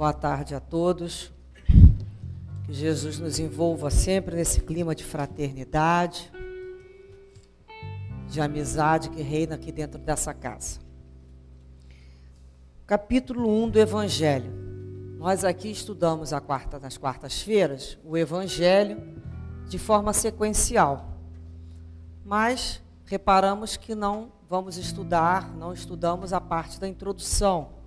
Boa tarde a todos. Que Jesus nos envolva sempre nesse clima de fraternidade, de amizade que reina aqui dentro dessa casa. Capítulo 1 do Evangelho. Nós aqui estudamos quarta, nas quartas-feiras o Evangelho de forma sequencial. Mas reparamos que não vamos estudar, não estudamos a parte da introdução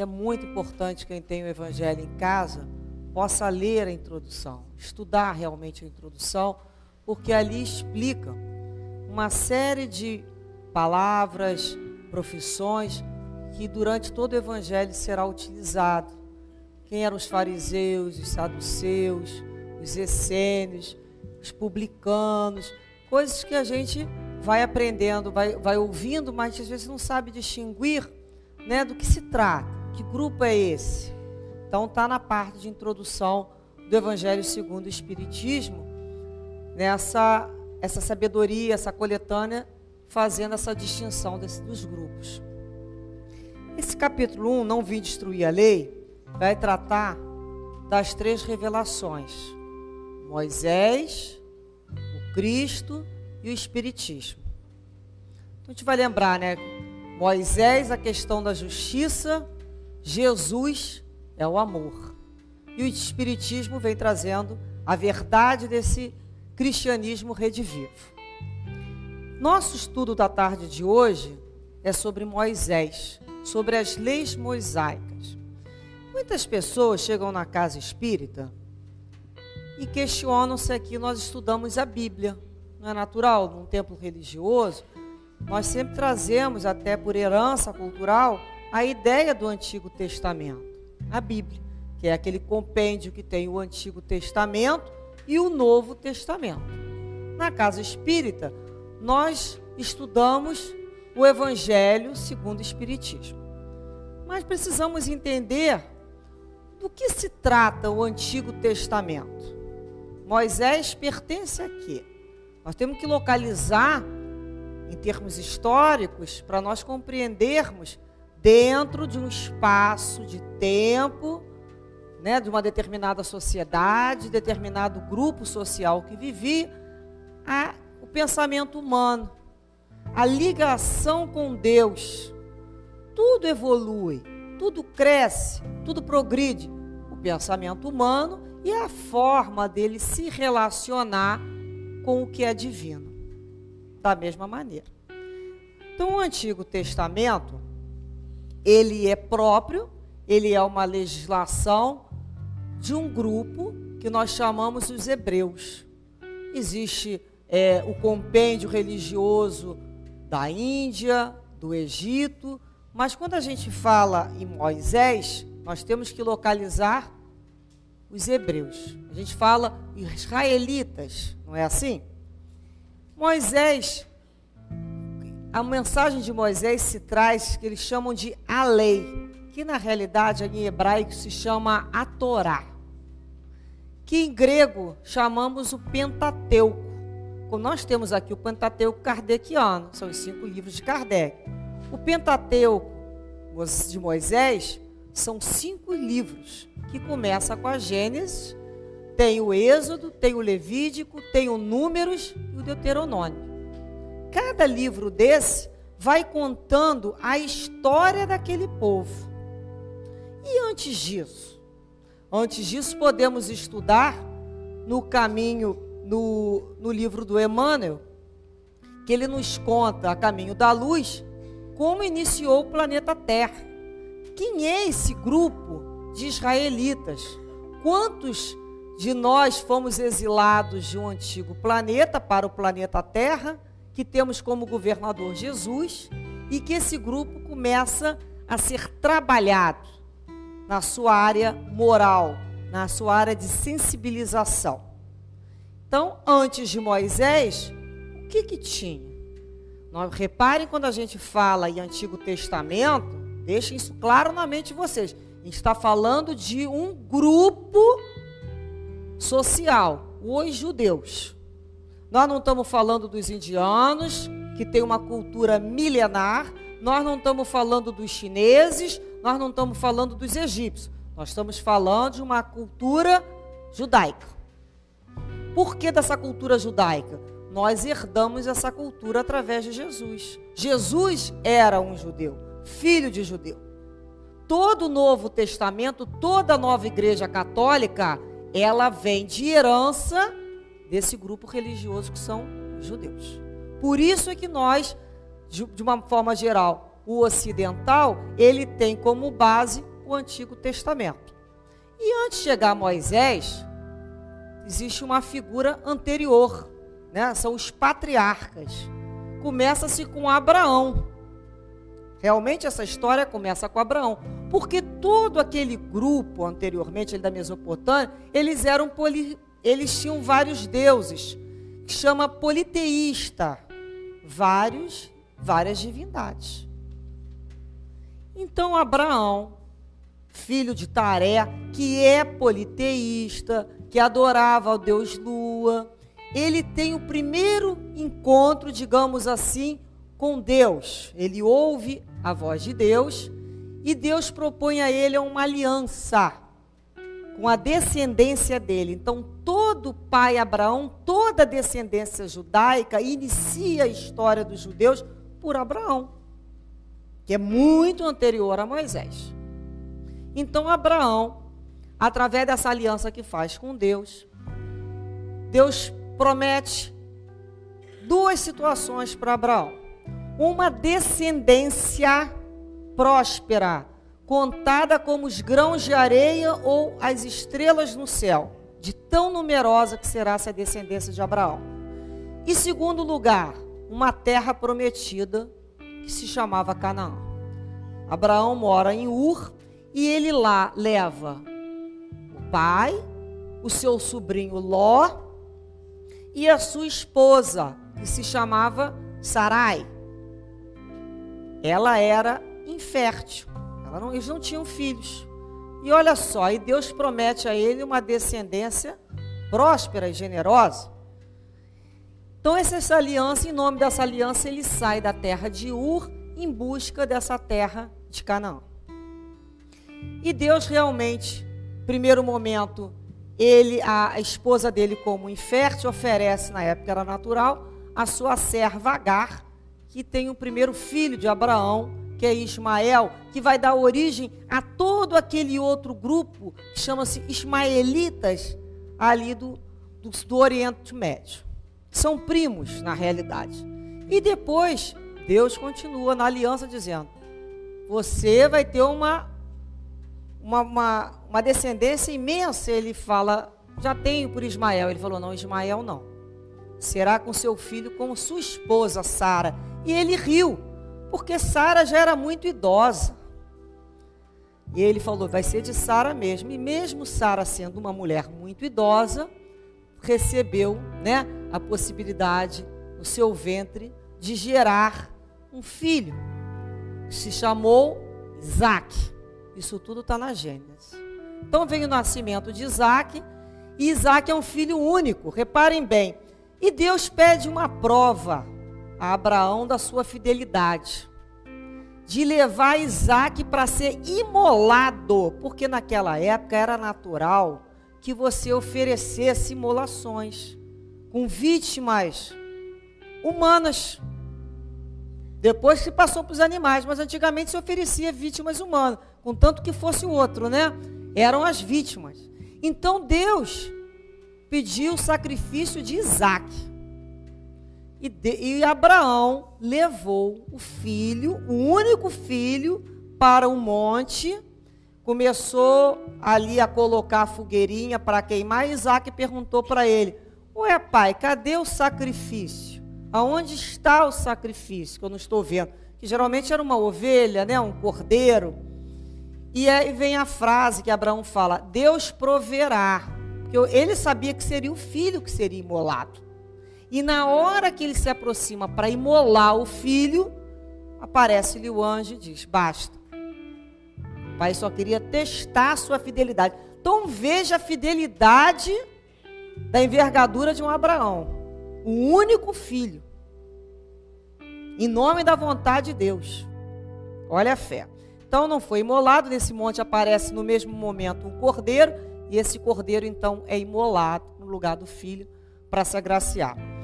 é muito importante quem tem o Evangelho em casa possa ler a introdução, estudar realmente a introdução, porque ali explica uma série de palavras, profissões que durante todo o Evangelho será utilizado. Quem eram os fariseus, os saduceus, os essênios, os publicanos, coisas que a gente vai aprendendo, vai, vai ouvindo, mas às vezes não sabe distinguir né, do que se trata. Que grupo é esse? Então está na parte de introdução do Evangelho segundo o Espiritismo, nessa essa sabedoria, essa coletânea, fazendo essa distinção desse, dos grupos. Esse capítulo 1, Não Vim Destruir a Lei, vai tratar das três revelações: Moisés, o Cristo e o Espiritismo. Então a gente vai lembrar, né? Moisés, a questão da justiça, Jesus é o amor. E o Espiritismo vem trazendo a verdade desse cristianismo redivivo. Nosso estudo da tarde de hoje é sobre Moisés, sobre as leis mosaicas. Muitas pessoas chegam na casa espírita e questionam se aqui nós estudamos a Bíblia. Não é natural, num templo religioso, nós sempre trazemos, até por herança cultural, a ideia do Antigo Testamento, a Bíblia, que é aquele compêndio que tem o Antigo Testamento e o Novo Testamento. Na casa espírita, nós estudamos o Evangelho segundo o Espiritismo. Mas precisamos entender do que se trata o Antigo Testamento. Moisés pertence a quê? Nós temos que localizar em termos históricos para nós compreendermos dentro de um espaço de tempo, né, de uma determinada sociedade, determinado grupo social que vivia, a, o pensamento humano, a ligação com Deus. Tudo evolui, tudo cresce, tudo progride. O pensamento humano e a forma dele se relacionar com o que é divino. Da mesma maneira. Então, o Antigo Testamento ele é próprio, ele é uma legislação de um grupo que nós chamamos os hebreus. Existe é, o compêndio religioso da Índia, do Egito, mas quando a gente fala em Moisés, nós temos que localizar os hebreus. A gente fala israelitas, não é assim? Moisés a mensagem de Moisés se traz que eles chamam de a lei, que na realidade em hebraico se chama a Torá, que em grego chamamos o Pentateuco. Como nós temos aqui o Pentateuco kardeciano, são os cinco livros de Kardec. O Pentateuco de Moisés são cinco livros que começa com a Gênesis, tem o Êxodo, tem o Levítico, tem o Números e o Deuteronômio. Cada livro desse vai contando a história daquele povo. E antes disso? Antes disso, podemos estudar no caminho, no, no livro do Emmanuel, que ele nos conta, a caminho da luz, como iniciou o planeta Terra. Quem é esse grupo de israelitas? Quantos de nós fomos exilados de um antigo planeta para o planeta Terra? Que temos como governador Jesus e que esse grupo começa a ser trabalhado na sua área moral, na sua área de sensibilização. Então, antes de Moisés, o que que tinha? Nós, reparem quando a gente fala em Antigo Testamento, deixem isso claro na mente de vocês. A gente está falando de um grupo social, os judeus. Nós não estamos falando dos indianos, que tem uma cultura milenar, nós não estamos falando dos chineses, nós não estamos falando dos egípcios. Nós estamos falando de uma cultura judaica. Por que dessa cultura judaica? Nós herdamos essa cultura através de Jesus. Jesus era um judeu, filho de judeu. Todo o Novo Testamento, toda a nova igreja católica, ela vem de herança desse grupo religioso que são judeus. Por isso é que nós, de uma forma geral, o ocidental, ele tem como base o Antigo Testamento. E antes de chegar a Moisés, existe uma figura anterior, né? São os patriarcas. Começa-se com Abraão. Realmente essa história começa com Abraão, porque todo aquele grupo anteriormente da Mesopotâmia, eles eram poli, eles tinham vários deuses, que chama politeísta, vários, várias divindades. Então Abraão, filho de Taré, que é politeísta, que adorava ao deus Lua, ele tem o primeiro encontro, digamos assim, com Deus. Ele ouve a voz de Deus e Deus propõe a ele uma aliança com a descendência dele. Então, todo pai Abraão, toda descendência judaica inicia a história dos judeus por Abraão, que é muito anterior a Moisés. Então, Abraão, através dessa aliança que faz com Deus, Deus promete duas situações para Abraão: uma descendência próspera, contada como os grãos de areia ou as estrelas no céu, de tão numerosa que será essa descendência de Abraão. E segundo lugar, uma terra prometida que se chamava Canaã. Abraão mora em Ur e ele lá leva o pai, o seu sobrinho Ló e a sua esposa, que se chamava Sarai. Ela era infértil. Não, eles não tinham filhos. E olha só, e Deus promete a ele uma descendência próspera e generosa. Então, essa aliança, em nome dessa aliança, ele sai da terra de Ur em busca dessa terra de Canaã. E Deus realmente, primeiro momento, ele, a esposa dele, como infértil, oferece, na época era natural, a sua serva Agar, que tem o primeiro filho de Abraão, que é Ismael, que vai dar origem a todo aquele outro grupo que chama-se Ismaelitas, ali do, do, do Oriente Médio. São primos, na realidade. E depois, Deus continua na aliança dizendo: Você vai ter uma uma, uma, uma descendência imensa. Ele fala, já tenho por Ismael. Ele falou, não, Ismael não. Será com seu filho como sua esposa, Sara. E ele riu, porque Sara já era muito idosa. E ele falou, vai ser de Sara mesmo. E mesmo Sara sendo uma mulher muito idosa, recebeu né, a possibilidade no seu ventre de gerar um filho. Se chamou Isaac. Isso tudo está na Gênesis. Então vem o nascimento de Isaac, e Isaac é um filho único, reparem bem. E Deus pede uma prova a Abraão da sua fidelidade, de levar Isaac para ser imolado, porque naquela época era natural que você oferecesse imolações com vítimas humanas. Depois se passou para os animais, mas antigamente se oferecia vítimas humanas contanto que fosse o outro, né? Eram as vítimas. Então Deus pediu o sacrifício de Isaac. E, de, e Abraão levou o filho, o único filho, para o monte. Começou ali a colocar a fogueirinha para queimar. Isaac perguntou para ele: Ué, pai, cadê o sacrifício? Aonde está o sacrifício? Que eu não estou vendo. Que geralmente era uma ovelha, né? um cordeiro. E aí vem a frase que Abraão fala: Deus proverá. Porque ele sabia que seria o filho que seria imolado. E na hora que ele se aproxima para imolar o filho, aparece-lhe o anjo e diz: Basta. O pai só queria testar a sua fidelidade. Então veja a fidelidade da envergadura de um Abraão. O único filho. Em nome da vontade de Deus. Olha a fé. Então não foi imolado, nesse monte aparece no mesmo momento um cordeiro, e esse cordeiro então é imolado no lugar do filho para se agraciar.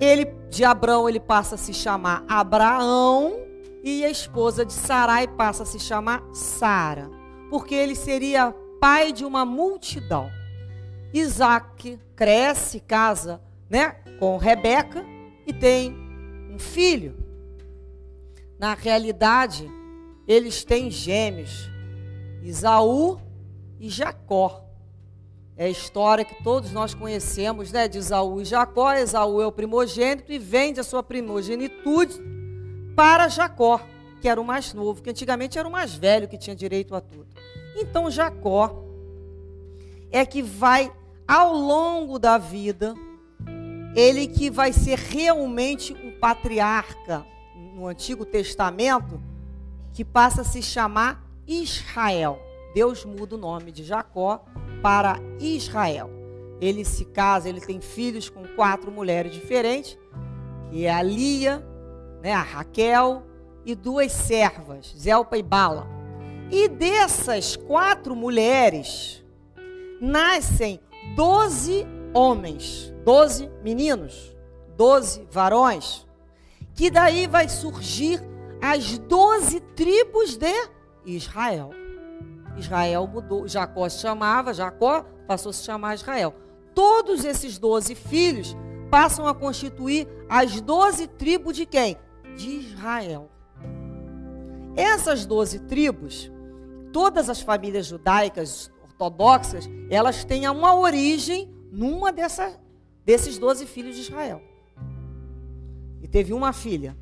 Ele de Abrão ele passa a se chamar Abraão e a esposa de Sarai passa a se chamar Sara, porque ele seria pai de uma multidão. Isaac cresce, casa, né, com Rebeca e tem um filho. Na realidade, eles têm gêmeos, Isaú e Jacó. É a história que todos nós conhecemos, né, de Isaú e Jacó. Esaú é o primogênito e vende a sua primogenitude para Jacó, que era o mais novo, que antigamente era o mais velho que tinha direito a tudo. Então Jacó é que vai ao longo da vida, ele que vai ser realmente um patriarca no Antigo Testamento, que passa a se chamar Israel. Deus muda o nome de Jacó para Israel. Ele se casa, ele tem filhos com quatro mulheres diferentes, que é a Lia, né, a Raquel e duas servas, Zelpa e Bala. E dessas quatro mulheres nascem doze homens, doze meninos, doze varões, que daí vai surgir as doze tribos de Israel. Israel mudou, Jacó se chamava, Jacó passou a se chamar Israel. Todos esses doze filhos passam a constituir as doze tribos de quem? De Israel. Essas doze tribos, todas as famílias judaicas ortodoxas, elas têm uma origem numa dessa, desses doze filhos de Israel. E teve uma filha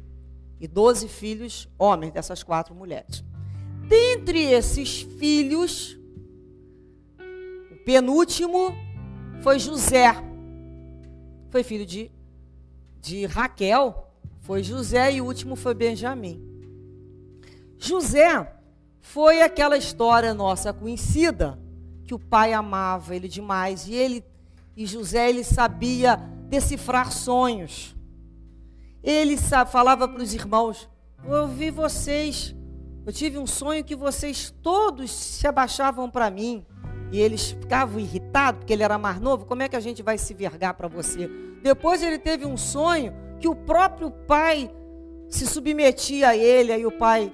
e doze filhos homens dessas quatro mulheres. Dentre esses filhos, o penúltimo foi José. Foi filho de, de Raquel, foi José e o último foi Benjamim. José foi aquela história nossa conhecida que o pai amava ele demais e ele e José ele sabia decifrar sonhos. Ele falava para os irmãos: Eu ouvi vocês, eu tive um sonho que vocês todos se abaixavam para mim. E eles ficavam irritados, porque ele era mais novo. Como é que a gente vai se vergar para você? Depois ele teve um sonho que o próprio pai se submetia a ele. Aí o pai,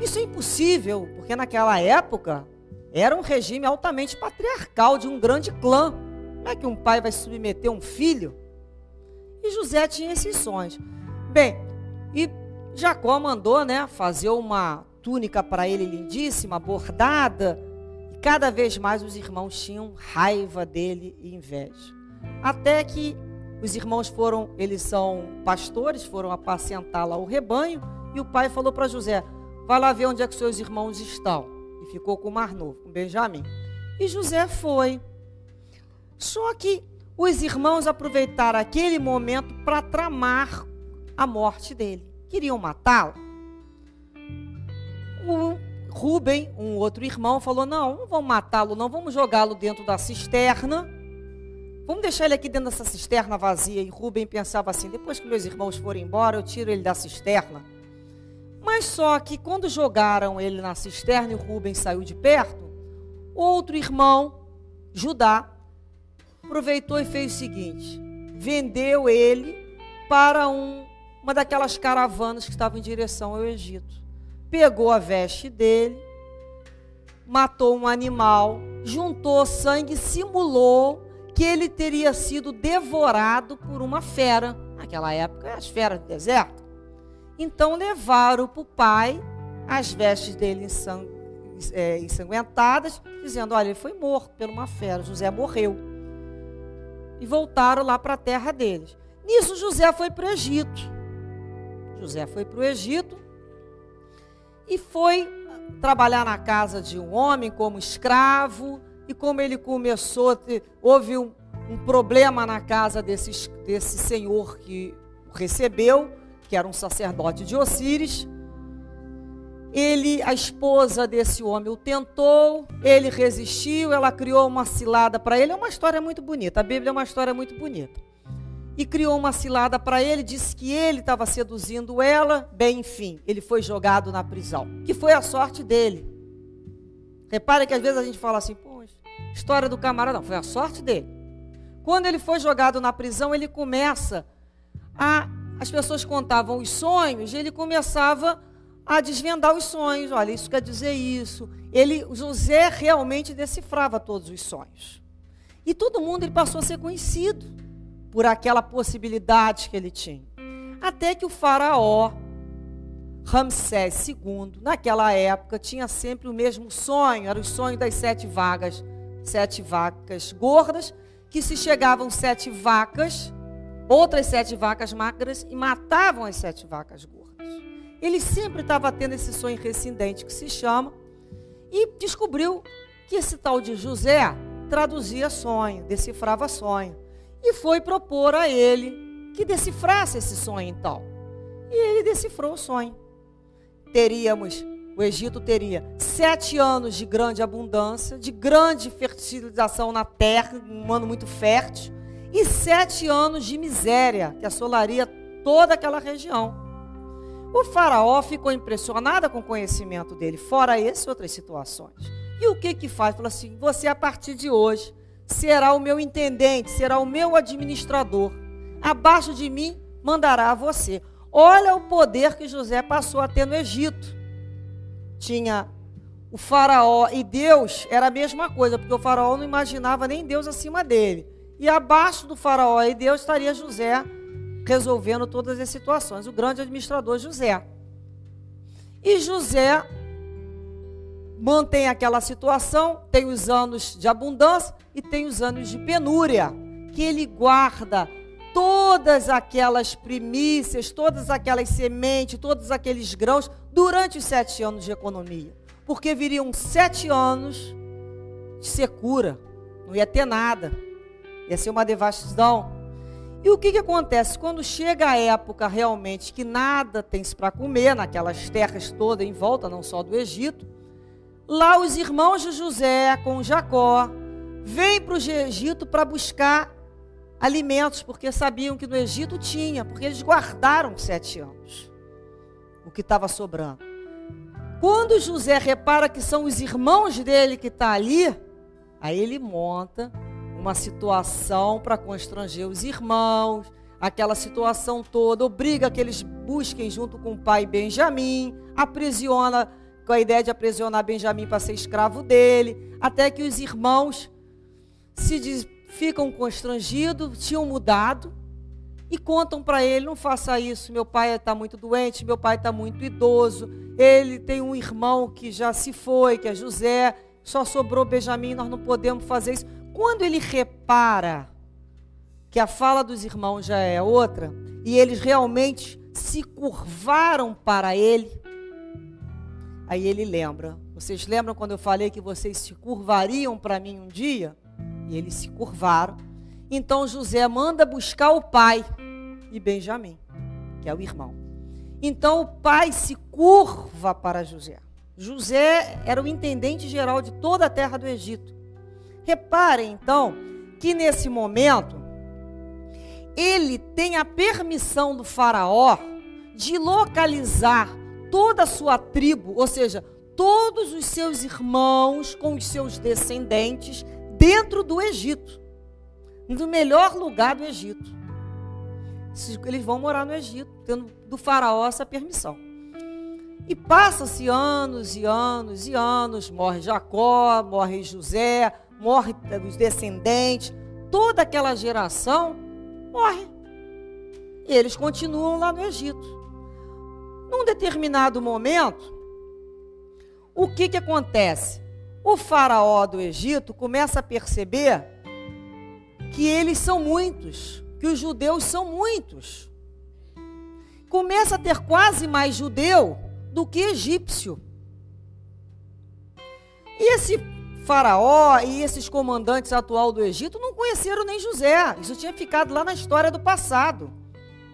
isso é impossível, porque naquela época era um regime altamente patriarcal de um grande clã. Como é que um pai vai submeter um filho? E José tinha esses sonhos. Bem, e Jacó mandou, né, fazer uma túnica para ele lindíssima, bordada, e cada vez mais os irmãos tinham raiva dele e inveja. Até que os irmãos foram, eles são pastores, foram apacentar lá o rebanho, e o pai falou para José: "Vai lá ver onde é que seus irmãos estão" e ficou com o Mar Novo, com Benjamim. E José foi. Só que os irmãos aproveitaram aquele momento para tramar a morte dele. Queriam matá-lo. O Rubem, um outro irmão, falou: Não, não vamos matá-lo, não, vamos jogá-lo dentro da cisterna. Vamos deixar ele aqui dentro dessa cisterna vazia. E Rubem pensava assim: depois que meus irmãos forem embora, eu tiro ele da cisterna mas só que quando jogaram ele na cisterna e o Rubens saiu de perto, outro irmão, Judá, aproveitou e fez o seguinte: vendeu ele para um, uma daquelas caravanas que estavam em direção ao Egito. Pegou a veste dele, matou um animal, juntou sangue, simulou que ele teria sido devorado por uma fera. Naquela época, as feras do deserto. Então levaram para o pai as vestes dele é, ensanguentadas, dizendo: Olha, ele foi morto por uma fera, José morreu. E voltaram lá para a terra deles. Nisso, José foi para o Egito. José foi para o Egito e foi trabalhar na casa de um homem como escravo. E como ele começou, houve um, um problema na casa desse, desse senhor que o recebeu que era um sacerdote de Osíris. Ele, a esposa desse homem, o tentou, ele resistiu, ela criou uma cilada para ele. É uma história muito bonita. A Bíblia é uma história muito bonita. E criou uma cilada para ele, disse que ele estava seduzindo ela, bem, enfim, ele foi jogado na prisão, que foi a sorte dele. Repare que às vezes a gente fala assim, pô, história do camarada, não, foi a sorte dele. Quando ele foi jogado na prisão, ele começa a. As pessoas contavam os sonhos, ele começava a desvendar os sonhos. Olha, isso quer dizer isso. Ele, José realmente decifrava todos os sonhos. E todo mundo ele passou a ser conhecido por aquela possibilidade que ele tinha. Até que o faraó Ramsés II, naquela época, tinha sempre o mesmo sonho, era o sonho das sete vagas, sete vacas gordas, que se chegavam sete vacas, outras sete vacas magras e matavam as sete vacas gordas. Ele sempre estava tendo esse sonho rescindente que se chama e descobriu que esse tal de José traduzia sonho, decifrava sonho e foi propor a ele que decifrasse esse sonho então. E ele decifrou o sonho. Teríamos, o Egito teria sete anos de grande abundância, de grande fertilização na terra, um ano muito fértil, e sete anos de miséria que assolaria toda aquela região. O faraó ficou impressionado com o conhecimento dele, fora esse outras situações. E o que que faz? Falou assim: você a partir de hoje será o meu intendente, será o meu administrador. Abaixo de mim mandará você. Olha o poder que José passou a ter no Egito. Tinha o faraó e Deus era a mesma coisa, porque o faraó não imaginava nem Deus acima dele. E abaixo do faraó e Deus estaria José resolvendo todas as situações, o grande administrador José. E José mantém aquela situação, tem os anos de abundância e tem os anos de penúria, que ele guarda todas aquelas primícias, todas aquelas sementes, todos aqueles grãos durante os sete anos de economia. Porque viriam sete anos de secura, não ia ter nada, ia ser uma devastação. E o que, que acontece? Quando chega a época realmente que nada tem para comer, naquelas terras todas em volta, não só do Egito, Lá os irmãos de José com Jacó vêm para o Egito para buscar alimentos, porque sabiam que no Egito tinha, porque eles guardaram sete anos o que estava sobrando. Quando José repara que são os irmãos dele que estão tá ali, aí ele monta uma situação para constranger os irmãos, aquela situação toda, obriga que eles busquem junto com o pai Benjamim, aprisiona com a ideia de aprisionar Benjamim para ser escravo dele, até que os irmãos se diz, ficam constrangidos, tinham mudado e contam para ele: não faça isso, meu pai está muito doente, meu pai está muito idoso, ele tem um irmão que já se foi, que é José, só sobrou Benjamim, nós não podemos fazer isso. Quando ele repara que a fala dos irmãos já é outra e eles realmente se curvaram para ele, Aí ele lembra. Vocês lembram quando eu falei que vocês se curvariam para mim um dia? E eles se curvaram. Então José manda buscar o pai e Benjamim, que é o irmão. Então o pai se curva para José. José era o intendente geral de toda a terra do Egito. Reparem então que nesse momento ele tem a permissão do faraó de localizar toda a sua tribo, ou seja, todos os seus irmãos com os seus descendentes dentro do Egito, no melhor lugar do Egito. Eles vão morar no Egito, tendo do faraó essa permissão. E passa-se anos e anos e anos, morre Jacó, morre José, morre os descendentes, toda aquela geração morre. E eles continuam lá no Egito. Num determinado momento, o que, que acontece? O faraó do Egito começa a perceber que eles são muitos, que os judeus são muitos. Começa a ter quase mais judeu do que egípcio. E esse faraó e esses comandantes atual do Egito não conheceram nem José. Isso tinha ficado lá na história do passado.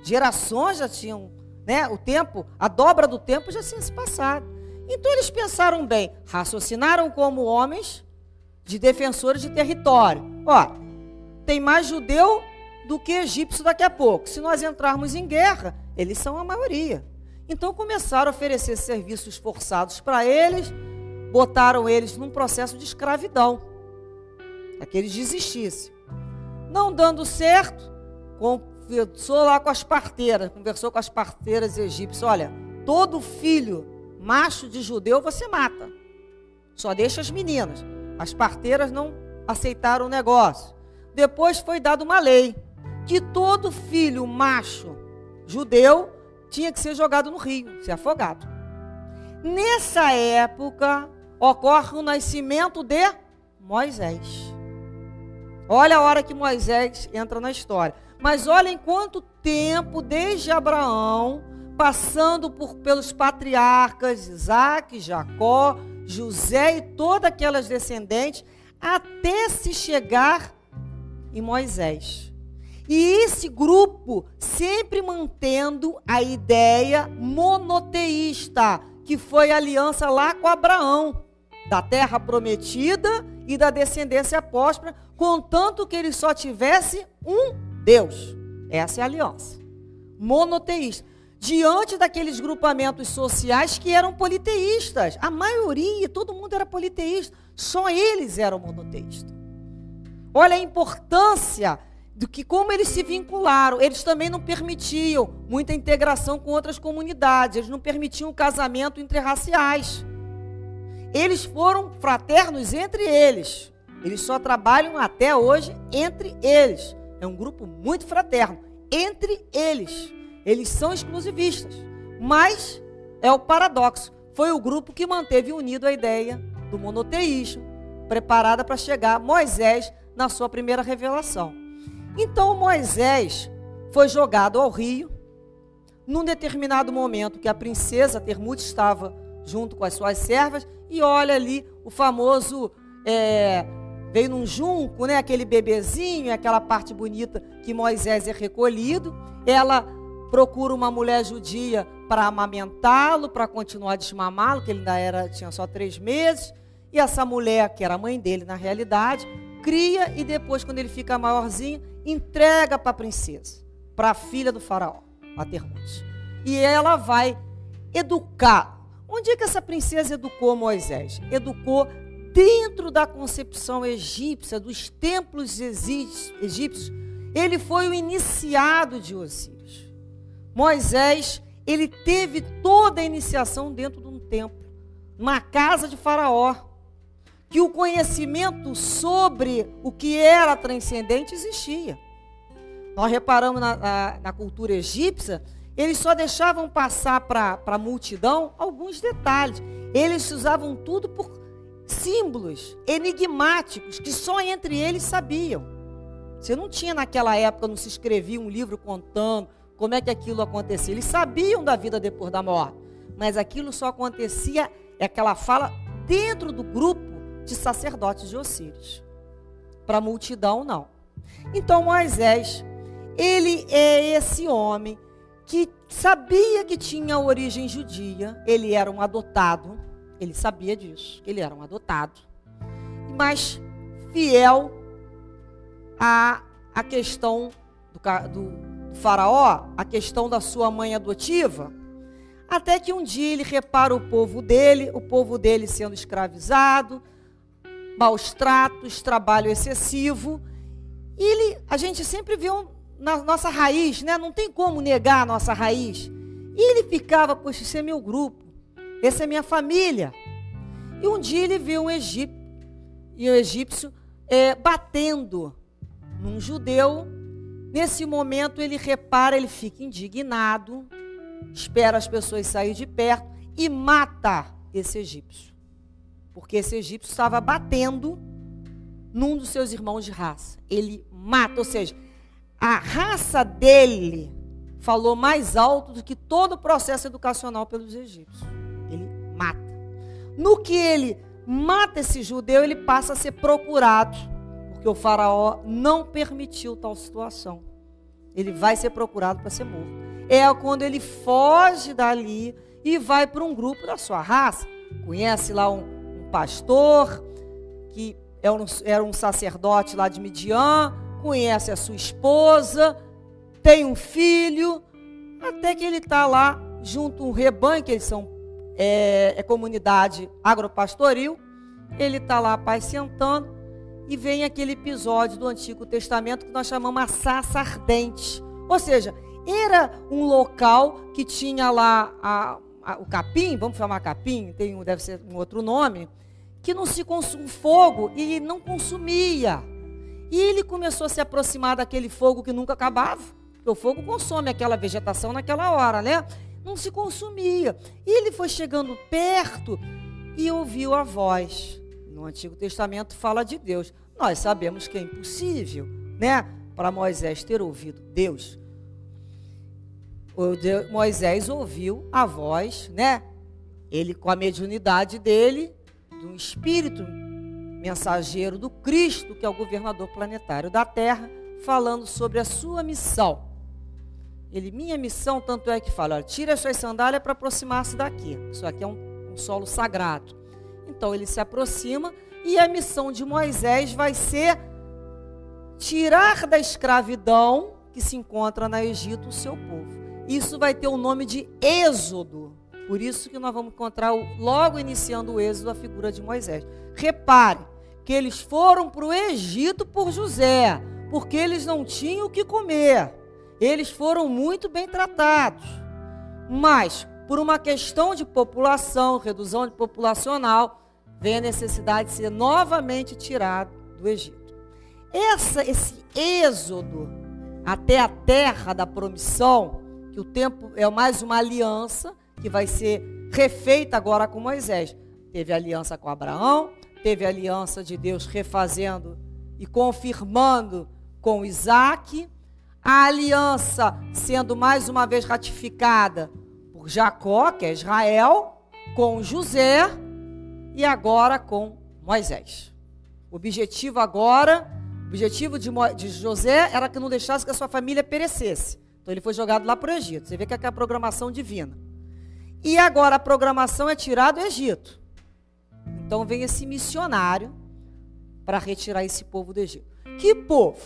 Gerações já tinham né, o tempo, a dobra do tempo já tinha se passado. Então eles pensaram bem, raciocinaram como homens de defensores de território. Ó, tem mais judeu do que egípcio daqui a pouco. Se nós entrarmos em guerra, eles são a maioria. Então começaram a oferecer serviços forçados para eles, botaram eles num processo de escravidão, para que eles desistissem. Não dando certo, conversou lá com as parteiras, conversou com as parteiras egípcias, olha, todo filho macho de judeu você mata. Só deixa as meninas. As parteiras não aceitaram o negócio. Depois foi dada uma lei que todo filho macho judeu tinha que ser jogado no rio, ser afogado. Nessa época ocorre o nascimento de Moisés. Olha a hora que Moisés entra na história. Mas olha em quanto tempo, desde Abraão, passando por, pelos patriarcas Isaac, Jacó, José e todas aquelas descendentes, até se chegar em Moisés. E esse grupo sempre mantendo a ideia monoteísta, que foi a aliança lá com Abraão, da terra prometida e da descendência próspera, contanto que ele só tivesse um Deus. Essa é a aliança. Monoteísta. Diante daqueles grupamentos sociais que eram politeístas. A maioria, todo mundo era politeísta. Só eles eram monoteístas. Olha a importância do que como eles se vincularam. Eles também não permitiam muita integração com outras comunidades. Eles não permitiam o casamento interraciais. Eles foram fraternos entre eles. Eles só trabalham até hoje entre eles. É um grupo muito fraterno. Entre eles. Eles são exclusivistas. Mas é o paradoxo. Foi o grupo que manteve unido a ideia do monoteísmo, preparada para chegar Moisés na sua primeira revelação. Então Moisés foi jogado ao rio. Num determinado momento que a princesa Termute estava junto com as suas servas e olha ali o famoso é, veio num junco, né? Aquele bebezinho, aquela parte bonita que Moisés é recolhido. Ela procura uma mulher judia para amamentá-lo, para continuar a desmamá-lo, que ele ainda era tinha só três meses. E essa mulher, que era a mãe dele na realidade, cria e depois, quando ele fica maiorzinho, entrega para a princesa, para a filha do faraó, a Termute. E ela vai educar. Onde é que essa princesa educou Moisés? Educou dentro da concepção egípcia, dos templos egípcios. Ele foi o iniciado de Osíris. Moisés, ele teve toda a iniciação dentro de um templo, uma casa de Faraó que o conhecimento sobre o que era transcendente existia. Nós reparamos na, na, na cultura egípcia, eles só deixavam passar para a multidão alguns detalhes. Eles usavam tudo por símbolos enigmáticos que só entre eles sabiam. Você não tinha naquela época, não se escrevia um livro contando como é que aquilo acontecia. Eles sabiam da vida depois da morte, mas aquilo só acontecia, é aquela fala, dentro do grupo de sacerdotes de Osíris. Para a multidão, não. Então Moisés, ele é esse homem que sabia que tinha origem judia, ele era um adotado, ele sabia disso, ele era um adotado, mas fiel à, à questão do, do, do faraó, a questão da sua mãe adotiva, até que um dia ele repara o povo dele, o povo dele sendo escravizado, maus tratos, trabalho excessivo. E ele, a gente sempre viu na nossa raiz, né? Não tem como negar a nossa raiz. E ele ficava, poxa, esse é meu grupo, essa é minha família. E um dia ele viu um egípcio, e o egípcio é, batendo num judeu. Nesse momento ele repara, ele fica indignado, espera as pessoas saírem de perto e mata esse egípcio. Porque esse egípcio estava batendo num dos seus irmãos de raça. Ele mata, ou seja, a raça dele falou mais alto do que todo o processo educacional pelos egípcios. Ele mata. No que ele mata esse judeu, ele passa a ser procurado, porque o faraó não permitiu tal situação. Ele vai ser procurado para ser morto. É quando ele foge dali e vai para um grupo da sua raça. Conhece lá um, pastor, que era um, era um sacerdote lá de Midian, conhece a sua esposa, tem um filho, até que ele está lá junto um rebanho, que eles são é, é comunidade agropastoril, ele está lá sentando e vem aquele episódio do Antigo Testamento que nós chamamos a saça ardente. Ou seja, era um local que tinha lá a, a, o capim, vamos chamar capim, tem um, deve ser um outro nome, que não se consumia fogo e não consumia. E ele começou a se aproximar daquele fogo que nunca acabava. O fogo consome aquela vegetação naquela hora, né? Não se consumia. E ele foi chegando perto e ouviu a voz. No Antigo Testamento fala de Deus. Nós sabemos que é impossível, né? Para Moisés ter ouvido Deus. Moisés ouviu a voz, né? Ele, com a mediunidade dele, do espírito mensageiro do Cristo, que é o governador planetário da Terra, falando sobre a sua missão. Ele, minha missão, tanto é que fala, olha, tira as suas sandálias para aproximar-se daqui. Isso aqui é um, um solo sagrado. Então ele se aproxima e a missão de Moisés vai ser tirar da escravidão que se encontra na Egito o seu povo. Isso vai ter o nome de Êxodo. Por isso que nós vamos encontrar, logo iniciando o êxodo, a figura de Moisés. Repare que eles foram para o Egito por José, porque eles não tinham o que comer. Eles foram muito bem tratados. Mas, por uma questão de população, redução de populacional, vem a necessidade de ser novamente tirado do Egito. Essa, esse êxodo até a terra da promissão, que o tempo é mais uma aliança, que vai ser refeita agora com Moisés. Teve aliança com Abraão, teve aliança de Deus refazendo e confirmando com Isaac, a aliança sendo mais uma vez ratificada por Jacó, que é Israel, com José e agora com Moisés. O objetivo agora, o objetivo de, de José era que não deixasse que a sua família perecesse. Então ele foi jogado lá para o Egito. Você vê que é a programação divina. E agora a programação é tirar do Egito. Então vem esse missionário para retirar esse povo do Egito. Que povo?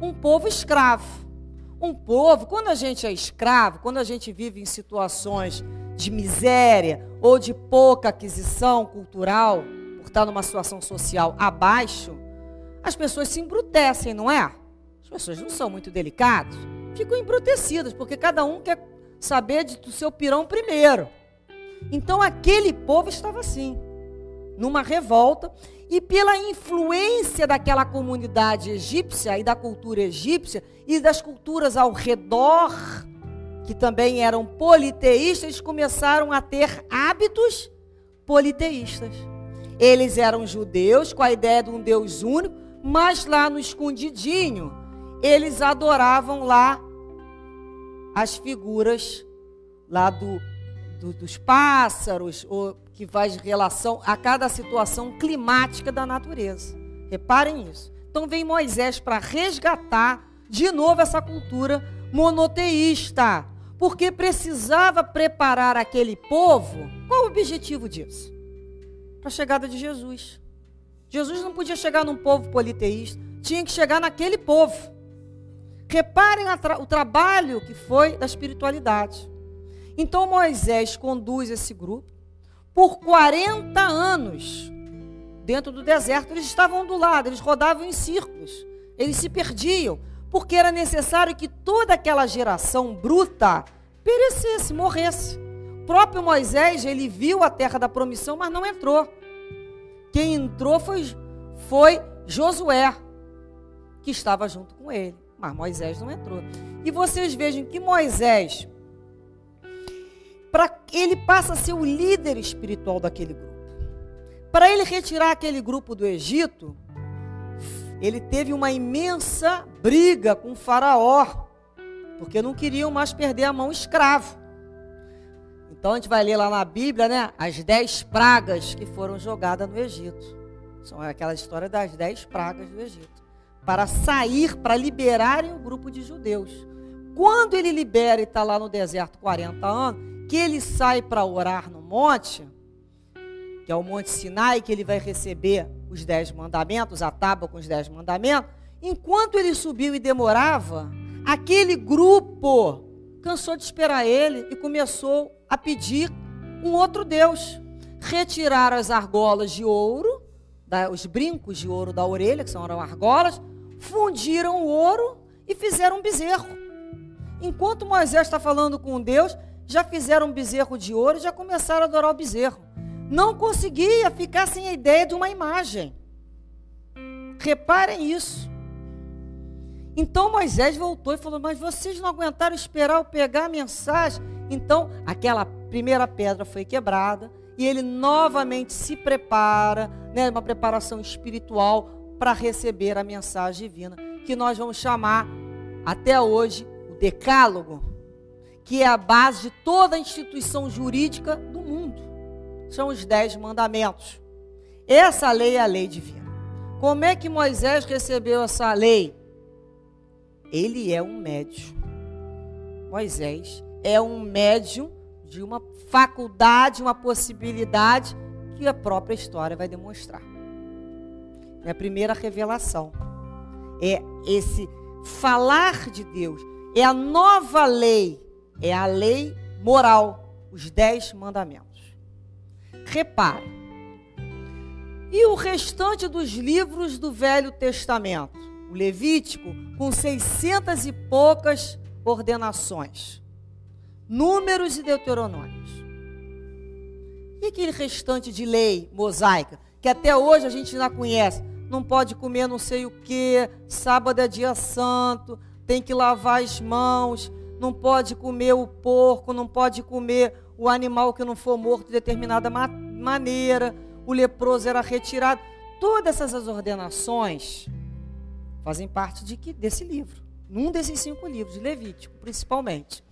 Um povo escravo. Um povo, quando a gente é escravo, quando a gente vive em situações de miséria ou de pouca aquisição cultural, por estar numa situação social abaixo, as pessoas se embrutecem, não é? As pessoas não são muito delicadas, ficam embrutecidas, porque cada um quer saber do seu pirão primeiro. Então aquele povo estava assim, numa revolta, e pela influência daquela comunidade egípcia e da cultura egípcia e das culturas ao redor, que também eram politeístas, eles começaram a ter hábitos politeístas. Eles eram judeus com a ideia de um Deus único, mas lá no escondidinho, eles adoravam lá as figuras lá do, do, dos pássaros, ou que faz relação a cada situação climática da natureza. Reparem isso. Então vem Moisés para resgatar de novo essa cultura monoteísta, porque precisava preparar aquele povo. Qual o objetivo disso? Para a chegada de Jesus. Jesus não podia chegar num povo politeísta, tinha que chegar naquele povo. Reparem o trabalho que foi da espiritualidade. Então Moisés conduz esse grupo por 40 anos dentro do deserto. Eles estavam do lado, eles rodavam em círculos, eles se perdiam, porque era necessário que toda aquela geração bruta perecesse, morresse. O próprio Moisés, ele viu a terra da promissão, mas não entrou. Quem entrou foi, foi Josué, que estava junto com ele. Mas Moisés não entrou. E vocês vejam que Moisés, para ele passa a ser o líder espiritual daquele grupo. Para ele retirar aquele grupo do Egito, ele teve uma imensa briga com faraó, porque não queriam mais perder a mão escravo. Então a gente vai ler lá na Bíblia, né, as dez pragas que foram jogadas no Egito. São aquela história das dez pragas do Egito para sair, para liberarem o grupo de judeus. Quando ele libera e está lá no deserto 40 anos, que ele sai para orar no monte, que é o Monte Sinai, que ele vai receber os dez mandamentos, a tábua com os dez mandamentos, enquanto ele subiu e demorava, aquele grupo cansou de esperar ele e começou a pedir um outro Deus. Retiraram as argolas de ouro, os brincos de ouro da orelha, que são argolas, fundiram o ouro e fizeram um bezerro. Enquanto Moisés está falando com Deus, já fizeram um bezerro de ouro e já começaram a adorar o bezerro. Não conseguia ficar sem a ideia de uma imagem. Reparem isso. Então Moisés voltou e falou: Mas vocês não aguentaram esperar eu pegar a mensagem? Então, aquela primeira pedra foi quebrada e ele novamente se prepara, né, uma preparação espiritual para receber a mensagem divina, que nós vamos chamar até hoje o Decálogo, que é a base de toda a instituição jurídica do mundo. São os dez mandamentos. Essa lei é a lei divina. Como é que Moisés recebeu essa lei? Ele é um médium. Moisés é um médium de uma faculdade, uma possibilidade que a própria história vai demonstrar. É a primeira revelação. É esse falar de Deus. É a nova lei. É a lei moral. Os dez mandamentos. Repare. E o restante dos livros do Velho Testamento? O Levítico, com seiscentas e poucas ordenações. Números e Deuteronômios. E aquele restante de lei mosaica, que até hoje a gente ainda conhece? Não pode comer não sei o que, sábado é dia santo, tem que lavar as mãos, não pode comer o porco, não pode comer o animal que não for morto de determinada ma maneira, o leproso era retirado. Todas essas ordenações fazem parte de que, desse livro, num desses cinco livros, Levítico, principalmente.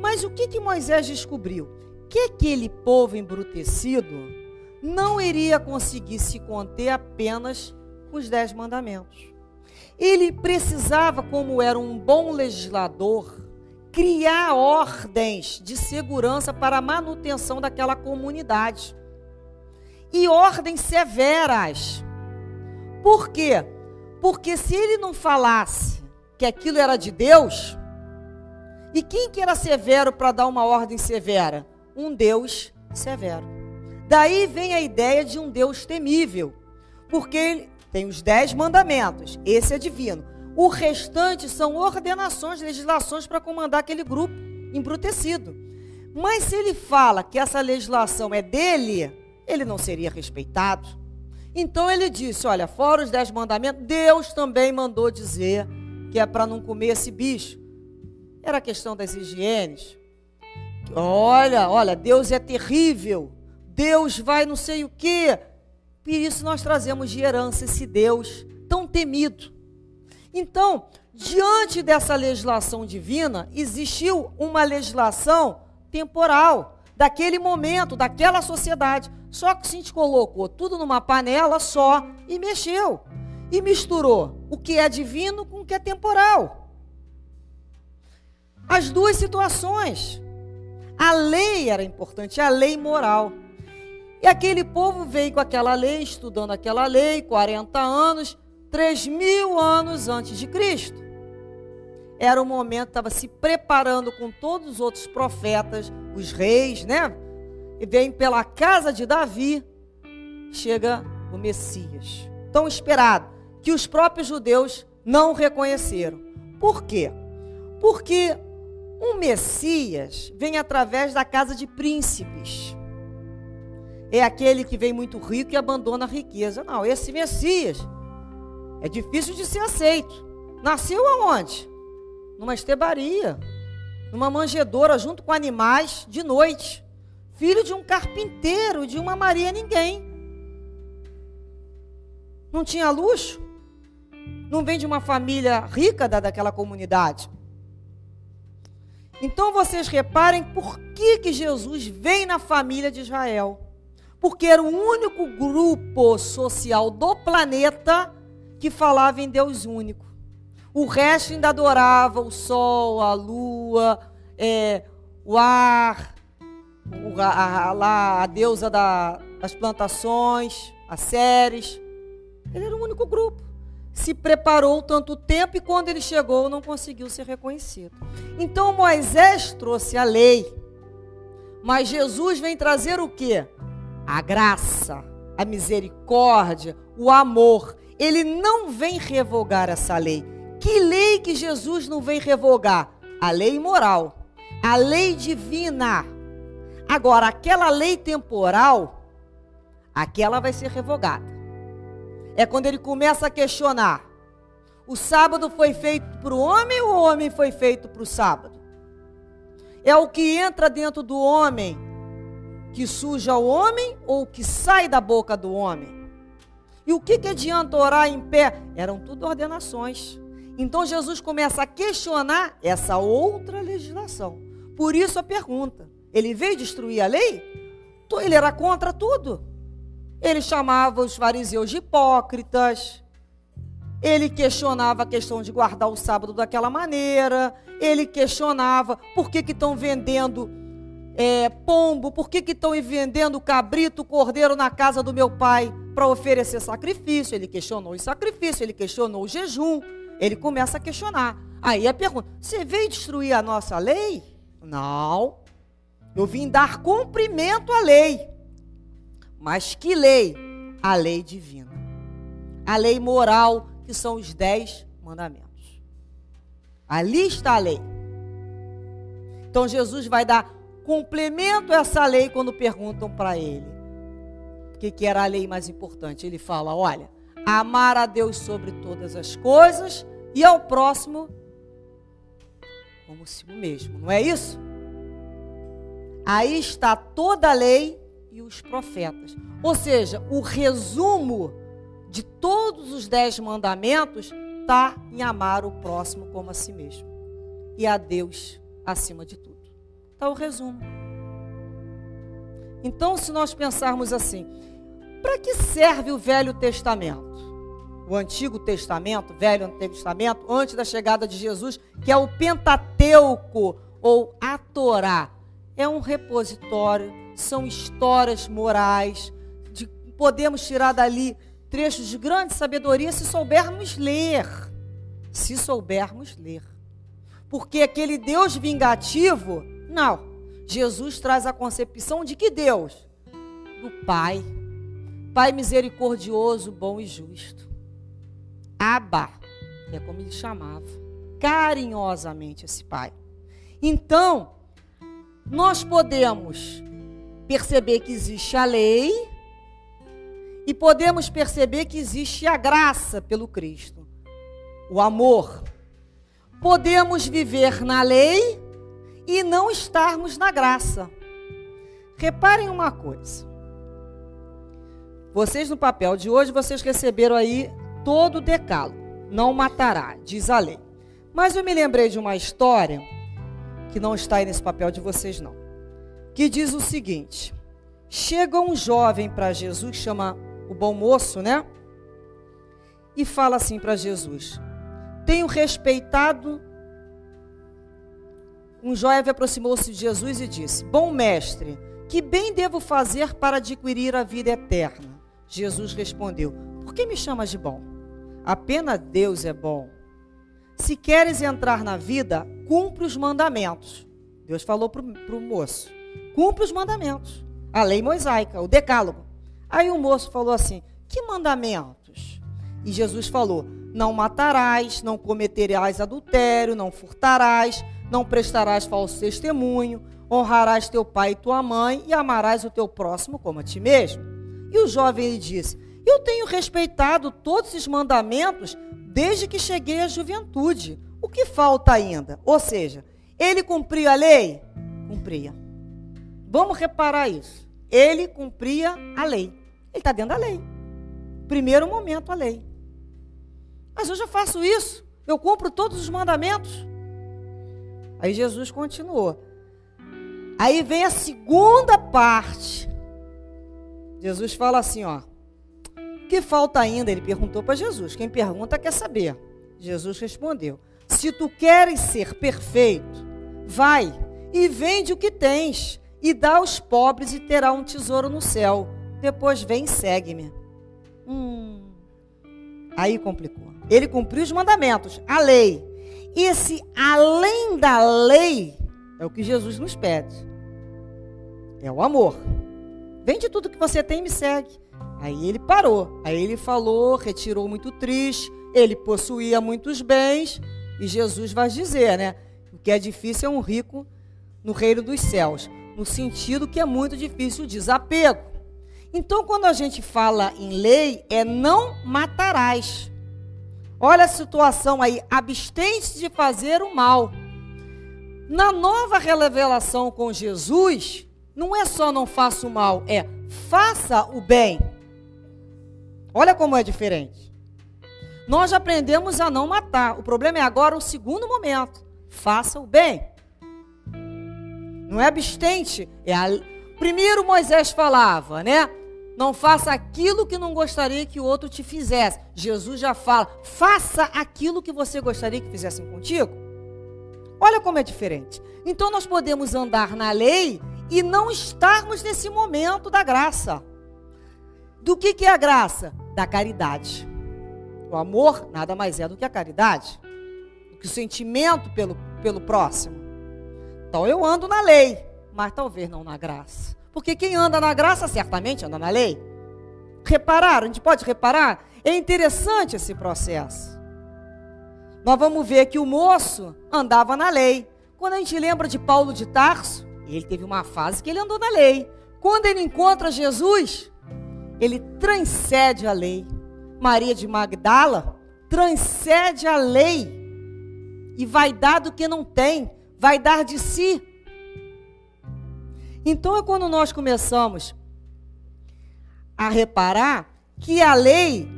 Mas o que, que Moisés descobriu? Que aquele povo embrutecido não iria conseguir se conter apenas com os dez mandamentos. Ele precisava, como era um bom legislador, criar ordens de segurança para a manutenção daquela comunidade. E ordens severas. Por quê? Porque se ele não falasse que aquilo era de Deus, e quem que era severo para dar uma ordem severa? Um Deus severo. Daí vem a ideia de um Deus temível, porque ele tem os dez mandamentos, esse é divino. O restante são ordenações, legislações para comandar aquele grupo embrutecido. Mas se ele fala que essa legislação é dele, ele não seria respeitado. Então ele disse: Olha, fora os dez mandamentos, Deus também mandou dizer que é para não comer esse bicho. Era a questão das higienes. Olha, olha, Deus é terrível. Deus vai não sei o quê. Por isso nós trazemos de herança esse Deus tão temido. Então, diante dessa legislação divina, existiu uma legislação temporal, daquele momento, daquela sociedade. Só que a gente colocou tudo numa panela só e mexeu. E misturou o que é divino com o que é temporal as duas situações. A lei era importante, a lei moral. E aquele povo veio com aquela lei, estudando aquela lei, 40 anos, 3 mil anos antes de Cristo. Era o momento, estava se preparando com todos os outros profetas, os reis, né? E vem pela casa de Davi, chega o Messias. Tão esperado, que os próprios judeus não reconheceram. Por quê? Porque um Messias vem através da casa de príncipes. É aquele que vem muito rico e abandona a riqueza. Não, esse Messias é difícil de ser aceito. Nasceu aonde? Numa estebaria, numa manjedoura, junto com animais, de noite. Filho de um carpinteiro, de uma Maria ninguém. Não tinha luxo. Não vem de uma família rica da, daquela comunidade. Então vocês reparem por que, que Jesus vem na família de Israel. Porque era o único grupo social do planeta que falava em Deus único. O resto ainda adorava o sol, a lua, é, o ar, a, a, a deusa da, das plantações, as séries. Ele era o único grupo. se preparou tanto tempo e quando ele chegou não conseguiu ser reconhecido. Então Moisés trouxe a lei, mas Jesus vem trazer o que? A graça, a misericórdia, o amor. Ele não vem revogar essa lei. Que lei que Jesus não vem revogar? A lei moral, a lei divina. Agora, aquela lei temporal, aquela vai ser revogada é quando ele começa a questionar: o sábado foi feito para o homem ou o homem foi feito para o sábado? É o que entra dentro do homem que suja o homem ou o que sai da boca do homem? E o que, que adianta orar em pé? Eram tudo ordenações. Então Jesus começa a questionar essa outra legislação. Por isso a pergunta: ele veio destruir a lei? Ele era contra tudo. Ele chamava os fariseus de hipócritas. Ele questionava a questão de guardar o sábado daquela maneira. Ele questionava por que estão vendendo é, pombo, por que estão vendendo cabrito, cordeiro na casa do meu pai para oferecer sacrifício. Ele questionou o sacrifício, ele questionou o jejum. Ele começa a questionar. Aí a pergunta: você veio destruir a nossa lei? Não. Eu vim dar cumprimento à lei. Mas que lei? A lei divina. A lei moral, que são os dez mandamentos. Ali está a lei. Então Jesus vai dar complemento a essa lei quando perguntam para ele o que, que era a lei mais importante. Ele fala: olha, amar a Deus sobre todas as coisas e ao próximo como si mesmo, não é isso? Aí está toda a lei e os profetas. Ou seja, o resumo de todos os dez mandamentos está em amar o próximo como a si mesmo e a Deus acima de tudo. Está o resumo. Então, se nós pensarmos assim, para que serve o Velho Testamento? O Antigo Testamento, Velho Testamento, antes da chegada de Jesus, que é o Pentateuco ou a Torá, é um repositório são histórias morais, de, podemos tirar dali trechos de grande sabedoria se soubermos ler. Se soubermos ler. Porque aquele Deus vingativo, não. Jesus traz a concepção de que Deus? Do Pai. Pai misericordioso, bom e justo. Abba, é como ele chamava, carinhosamente esse Pai. Então, nós podemos perceber que existe a lei e podemos perceber que existe a graça pelo Cristo, o amor. Podemos viver na lei e não estarmos na graça. Reparem uma coisa. Vocês no papel de hoje, vocês receberam aí todo o decálogo. Não matará, diz a lei. Mas eu me lembrei de uma história que não está aí nesse papel de vocês não que diz o seguinte: chega um jovem para Jesus, chama o bom moço, né? E fala assim para Jesus: Tenho respeitado. Um jovem aproximou-se de Jesus e disse: Bom mestre, que bem devo fazer para adquirir a vida eterna? Jesus respondeu: Por que me chamas de bom? Apenas Deus é bom. Se queres entrar na vida, cumpre os mandamentos. Deus falou para o moço cumpre os mandamentos. A lei mosaica, o decálogo. Aí o moço falou assim: Que mandamentos? E Jesus falou: Não matarás, não cometerás adultério, não furtarás, não prestarás falso testemunho, honrarás teu pai e tua mãe e amarás o teu próximo como a ti mesmo. E o jovem lhe disse: Eu tenho respeitado todos esses mandamentos desde que cheguei à juventude. O que falta ainda? Ou seja, ele cumpria a lei? Cumpria. Vamos reparar isso. Ele cumpria a lei. Ele está dentro da lei. Primeiro momento, a lei. Mas eu já faço isso. Eu cumpro todos os mandamentos. Aí Jesus continuou. Aí vem a segunda parte. Jesus fala assim, ó. Que falta ainda? Ele perguntou para Jesus. Quem pergunta quer saber. Jesus respondeu: Se tu queres ser perfeito, vai e vende o que tens e dá aos pobres e terá um tesouro no céu. Depois vem e segue-me. Hum, aí complicou. Ele cumpriu os mandamentos, a lei. Esse além da lei é o que Jesus nos pede. É o amor. Vende tudo que você tem e me segue. Aí ele parou. Aí ele falou, retirou muito triste. Ele possuía muitos bens. E Jesus vai dizer, né? O que é difícil é um rico no reino dos céus. No sentido que é muito difícil o desapego. Então, quando a gente fala em lei, é não matarás. Olha a situação aí, abstente de fazer o mal. Na nova revelação com Jesus, não é só não faça o mal, é faça o bem. Olha como é diferente. Nós aprendemos a não matar. O problema é agora o segundo momento. Faça o bem. Não é abstente. É a... Primeiro Moisés falava, né? Não faça aquilo que não gostaria que o outro te fizesse. Jesus já fala: faça aquilo que você gostaria que fizessem contigo. Olha como é diferente. Então nós podemos andar na lei e não estarmos nesse momento da graça. Do que, que é a graça? Da caridade. O amor nada mais é do que a caridade, do que o sentimento pelo, pelo próximo. Então eu ando na lei, mas talvez não na graça. Porque quem anda na graça certamente anda na lei. Repararam? A gente pode reparar? É interessante esse processo. Nós vamos ver que o moço andava na lei. Quando a gente lembra de Paulo de Tarso, ele teve uma fase que ele andou na lei. Quando ele encontra Jesus, ele transcende a lei. Maria de Magdala transcende a lei e vai dar do que não tem, vai dar de si. Então é quando nós começamos a reparar que a lei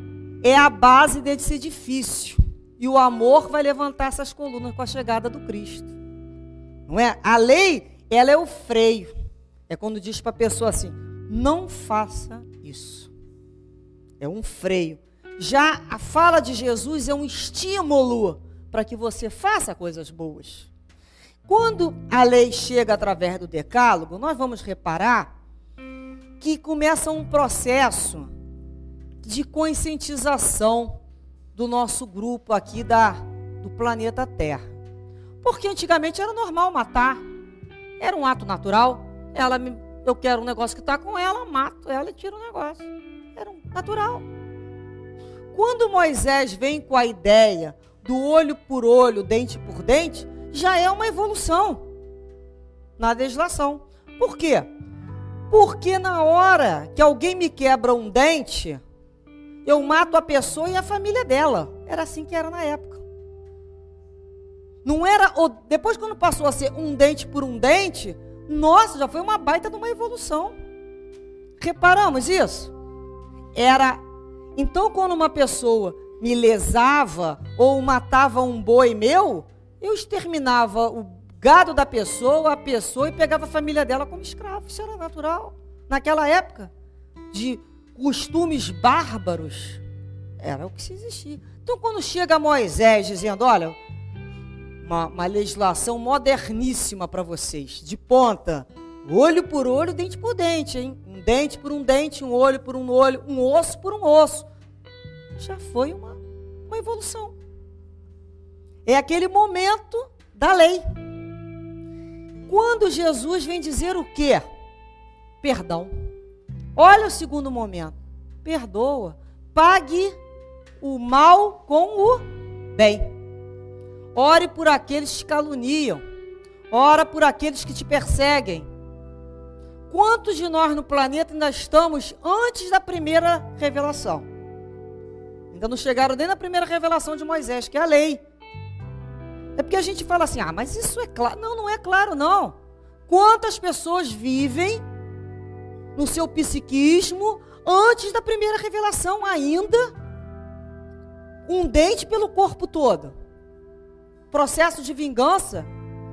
é a base desse edifício. E o amor vai levantar essas colunas com a chegada do Cristo. Não é? A lei, ela é o freio. É quando diz para a pessoa assim: não faça isso. É um freio. Já a fala de Jesus é um estímulo para que você faça coisas boas. Quando a lei chega através do decálogo, nós vamos reparar que começa um processo de conscientização do nosso grupo aqui da, do planeta Terra. Porque antigamente era normal matar, era um ato natural. Ela me, eu quero um negócio que está com ela, mato ela e tiro o negócio. Era um natural. Quando Moisés vem com a ideia do olho por olho, dente por dente, já é uma evolução na legislação. Por quê? Porque na hora que alguém me quebra um dente, eu mato a pessoa e a família dela. Era assim que era na época. Não era. Depois, quando passou a ser um dente por um dente, nossa, já foi uma baita de uma evolução. Reparamos isso? Era. Então, quando uma pessoa me lesava ou matava um boi meu, eu exterminava o gado da pessoa, a pessoa e pegava a família dela como escravo. Isso era natural. Naquela época de costumes bárbaros, era o que se existia. Então, quando chega Moisés dizendo: Olha, uma, uma legislação moderníssima para vocês, de ponta, olho por olho, dente por dente, hein? Um dente por um dente, um olho por um olho, um osso por um osso. Já foi uma, uma evolução. É aquele momento da lei. Quando Jesus vem dizer o quê? Perdão. Olha o segundo momento. Perdoa. Pague o mal com o bem. Ore por aqueles que caluniam. Ora por aqueles que te perseguem. Quantos de nós no planeta ainda estamos antes da primeira revelação? Ainda não chegaram nem na primeira revelação de Moisés, que é a lei. É porque a gente fala assim, ah, mas isso é claro. Não, não é claro, não. Quantas pessoas vivem no seu psiquismo antes da primeira revelação ainda? Um dente pelo corpo todo. Processo de vingança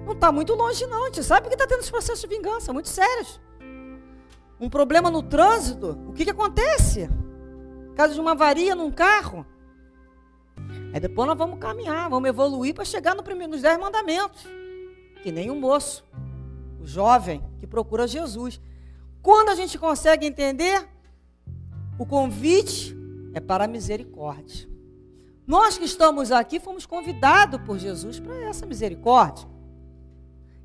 não está muito longe, não. A gente sabe que está tendo esse processo de vingança, muito sérios. Um problema no trânsito, o que, que acontece? Caso de uma avaria num carro, Aí depois nós vamos caminhar, vamos evoluir para chegar no primeiro, nos dez mandamentos. Que nem o um moço, o jovem que procura Jesus. Quando a gente consegue entender, o convite é para a misericórdia. Nós que estamos aqui fomos convidados por Jesus para essa misericórdia.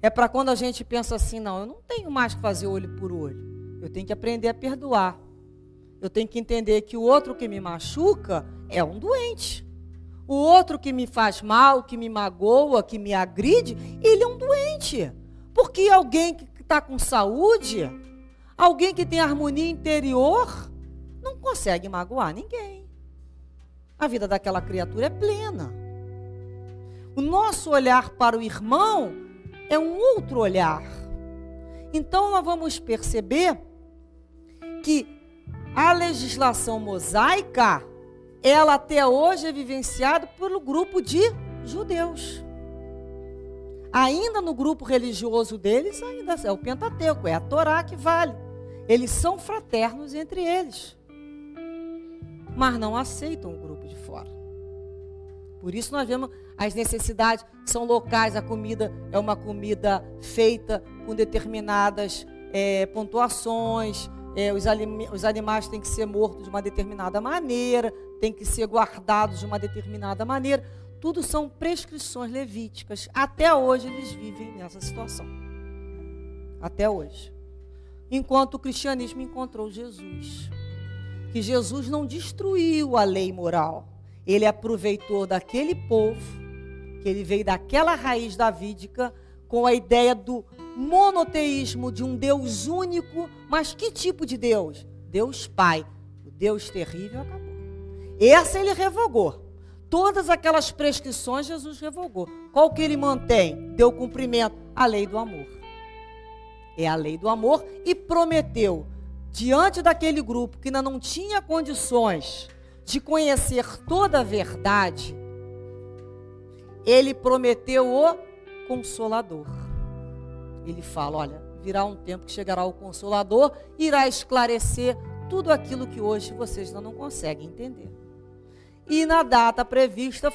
É para quando a gente pensa assim, não, eu não tenho mais que fazer olho por olho. Eu tenho que aprender a perdoar. Eu tenho que entender que o outro que me machuca é um doente. O outro que me faz mal, que me magoa, que me agride, ele é um doente. Porque alguém que está com saúde, alguém que tem harmonia interior, não consegue magoar ninguém. A vida daquela criatura é plena. O nosso olhar para o irmão é um outro olhar. Então nós vamos perceber que a legislação mosaica, ela até hoje é vivenciada pelo grupo de judeus. Ainda no grupo religioso deles, ainda é o Pentateuco, é a Torá que vale. Eles são fraternos entre eles. Mas não aceitam o grupo. Por isso nós vemos as necessidades são locais, a comida é uma comida feita com determinadas é, pontuações, é, os, os animais têm que ser mortos de uma determinada maneira, têm que ser guardados de uma determinada maneira. Tudo são prescrições levíticas. Até hoje eles vivem nessa situação. Até hoje. Enquanto o cristianismo encontrou Jesus. Que Jesus não destruiu a lei moral. Ele aproveitou daquele povo, que ele veio daquela raiz davídica, com a ideia do monoteísmo de um Deus único, mas que tipo de Deus? Deus Pai. O Deus terrível acabou. Essa ele revogou. Todas aquelas prescrições Jesus revogou. Qual que ele mantém? Deu cumprimento à lei do amor. É a lei do amor e prometeu, diante daquele grupo que ainda não tinha condições de conhecer toda a verdade, ele prometeu o consolador. Ele fala: olha, virá um tempo que chegará o consolador, irá esclarecer tudo aquilo que hoje vocês ainda não conseguem entender. E na data prevista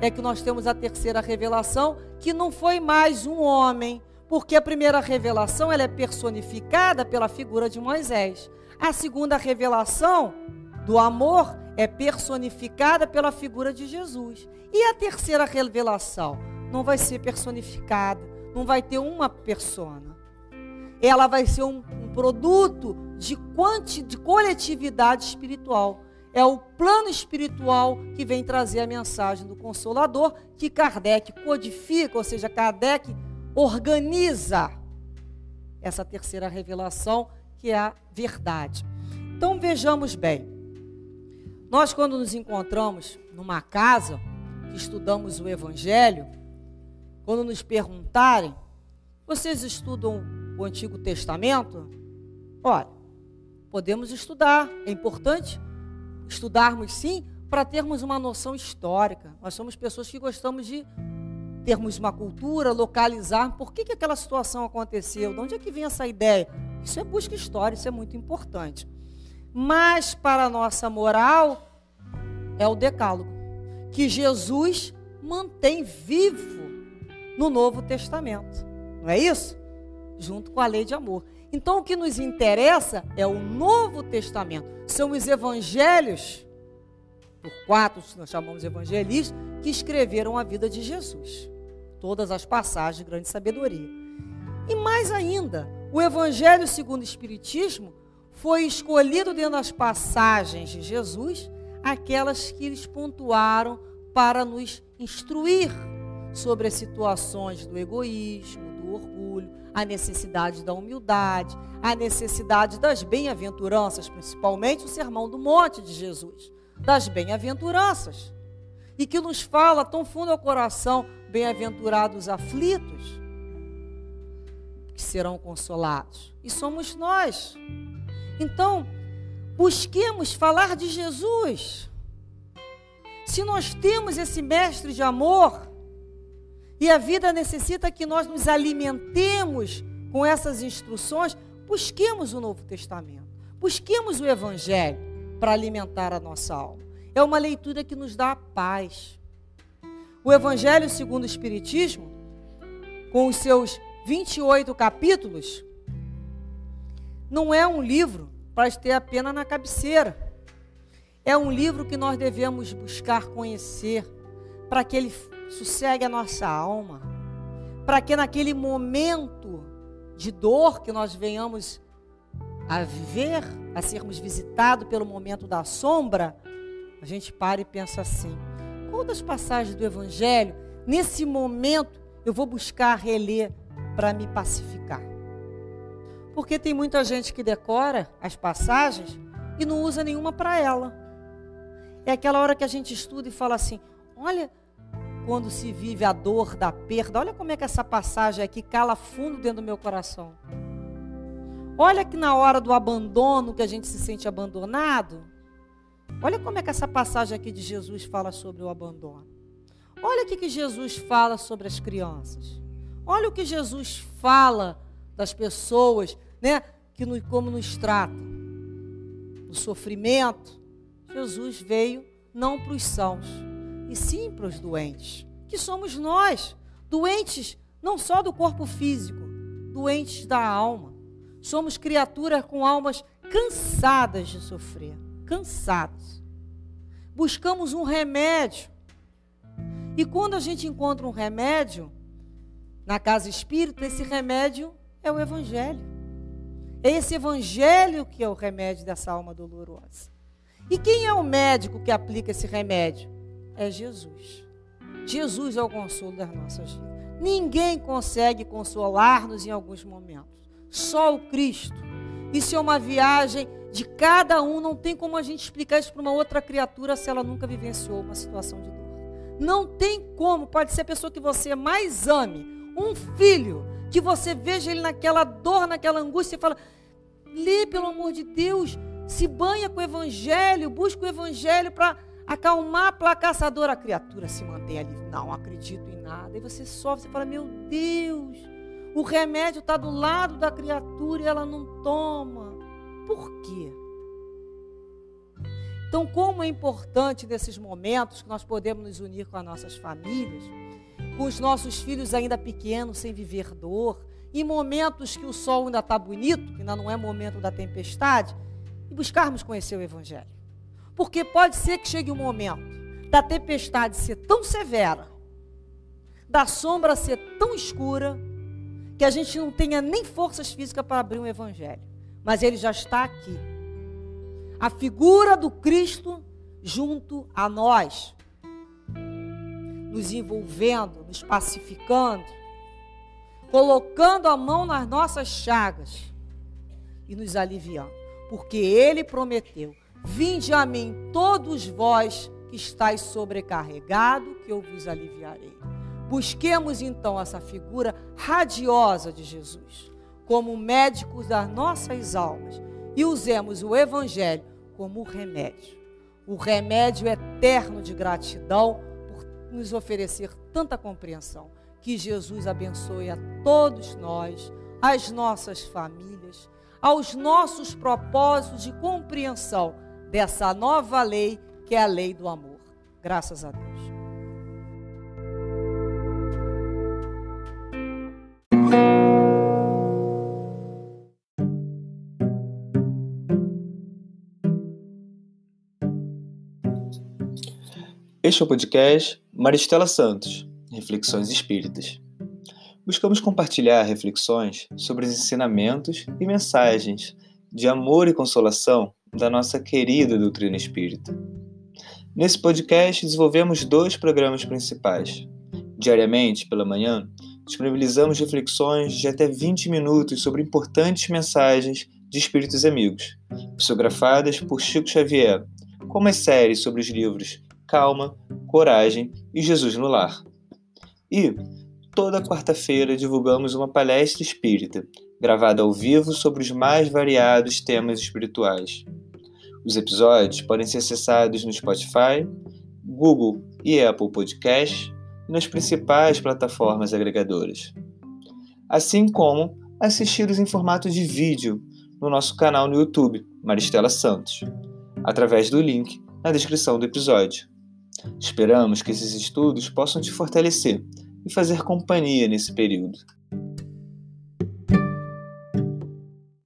é que nós temos a terceira revelação, que não foi mais um homem, porque a primeira revelação ela é personificada pela figura de Moisés. A segunda revelação do amor é personificada pela figura de Jesus. E a terceira revelação não vai ser personificada, não vai ter uma persona. Ela vai ser um, um produto de, quanti, de coletividade espiritual. É o plano espiritual que vem trazer a mensagem do Consolador, que Kardec codifica, ou seja, Kardec organiza essa terceira revelação, que é a verdade. Então vejamos bem. Nós, quando nos encontramos numa casa, estudamos o Evangelho, quando nos perguntarem, vocês estudam o Antigo Testamento? Olha, podemos estudar, é importante estudarmos sim, para termos uma noção histórica. Nós somos pessoas que gostamos de termos uma cultura, localizar por que, que aquela situação aconteceu, de onde é que vem essa ideia. Isso é busca história, isso é muito importante. Mas para a nossa moral é o decálogo, que Jesus mantém vivo no Novo Testamento. Não é isso? Junto com a lei de amor. Então o que nos interessa é o Novo Testamento. São os evangelhos, por quatro nós chamamos evangelistas, que escreveram a vida de Jesus. Todas as passagens de grande sabedoria. E mais ainda, o Evangelho segundo o Espiritismo foi escolhido dentro das passagens de Jesus, aquelas que eles pontuaram para nos instruir sobre as situações do egoísmo, do orgulho, a necessidade da humildade, a necessidade das bem-aventuranças, principalmente o Sermão do Monte de Jesus, das bem-aventuranças. E que nos fala tão fundo ao coração, bem-aventurados aflitos, que serão consolados. E somos nós. Então, busquemos falar de Jesus. Se nós temos esse mestre de amor, e a vida necessita que nós nos alimentemos com essas instruções, busquemos o Novo Testamento, busquemos o Evangelho para alimentar a nossa alma. É uma leitura que nos dá paz. O Evangelho segundo o Espiritismo, com os seus 28 capítulos, não é um livro para ter apenas na cabeceira. É um livro que nós devemos buscar conhecer para que ele sossegue a nossa alma, para que naquele momento de dor que nós venhamos a viver, a sermos visitados pelo momento da sombra, a gente para e pensa assim: qual das passagens do Evangelho, nesse momento, eu vou buscar reler para me pacificar? Porque tem muita gente que decora as passagens e não usa nenhuma para ela. É aquela hora que a gente estuda e fala assim: olha, quando se vive a dor da perda, olha como é que essa passagem aqui cala fundo dentro do meu coração. Olha que na hora do abandono, que a gente se sente abandonado, olha como é que essa passagem aqui de Jesus fala sobre o abandono. Olha o que Jesus fala sobre as crianças. Olha o que Jesus fala das pessoas, né, que como nos tratam. O sofrimento, Jesus veio não para os sãos, e sim para os doentes, que somos nós, doentes não só do corpo físico, doentes da alma. Somos criaturas com almas cansadas de sofrer, cansadas. Buscamos um remédio. E quando a gente encontra um remédio na casa espírita, esse remédio é o evangelho. É esse evangelho que é o remédio dessa alma dolorosa. E quem é o médico que aplica esse remédio? é Jesus. Jesus é o consolo das nossas vidas. Ninguém consegue consolar-nos em alguns momentos. Só o Cristo. Isso é uma viagem de cada um. Não tem como a gente explicar isso para uma outra criatura se ela nunca vivenciou uma situação de dor. Não tem como. Pode ser a pessoa que você mais ame, um filho, que você veja ele naquela dor, naquela angústia e fala: lê pelo amor de Deus, se banha com o Evangelho, busca o Evangelho para acalmar, aplacar essa dor, a criatura se mantém ali, não acredito em nada. E você sofre, você fala, meu Deus, o remédio está do lado da criatura e ela não toma. Por quê? Então, como é importante nesses momentos que nós podemos nos unir com as nossas famílias, com os nossos filhos ainda pequenos, sem viver dor, em momentos que o sol ainda está bonito, que ainda não é momento da tempestade, e buscarmos conhecer o Evangelho. Porque pode ser que chegue um momento da tempestade ser tão severa, da sombra ser tão escura, que a gente não tenha nem forças físicas para abrir um evangelho. Mas ele já está aqui. A figura do Cristo junto a nós, nos envolvendo, nos pacificando, colocando a mão nas nossas chagas e nos aliviando, porque ele prometeu Vinde a mim, todos vós que estáis sobrecarregado, que eu vos aliviarei. Busquemos então essa figura radiosa de Jesus como médico das nossas almas e usemos o Evangelho como remédio. O remédio eterno de gratidão nos oferecer tanta compreensão. Que Jesus abençoe a todos nós, as nossas famílias, aos nossos propósitos de compreensão dessa nova lei, que é a lei do amor. Graças a Deus. Este é o podcast Maristela Santos, Reflexões Espíritas. Buscamos compartilhar reflexões sobre os ensinamentos e mensagens de amor e consolação da nossa querida doutrina espírita. Nesse podcast, desenvolvemos dois programas principais. Diariamente, pela manhã, disponibilizamos reflexões de até 20 minutos sobre importantes mensagens de espíritos amigos, psicografadas por Chico Xavier, como as séries sobre os livros Calma, Coragem e Jesus no Lar. E, toda quarta-feira, divulgamos uma palestra espírita, gravada ao vivo sobre os mais variados temas espirituais. Os episódios podem ser acessados no Spotify, Google e Apple Podcast e nas principais plataformas agregadoras. Assim como assisti-los em formato de vídeo no nosso canal no YouTube, Maristela Santos, através do link na descrição do episódio. Esperamos que esses estudos possam te fortalecer e fazer companhia nesse período.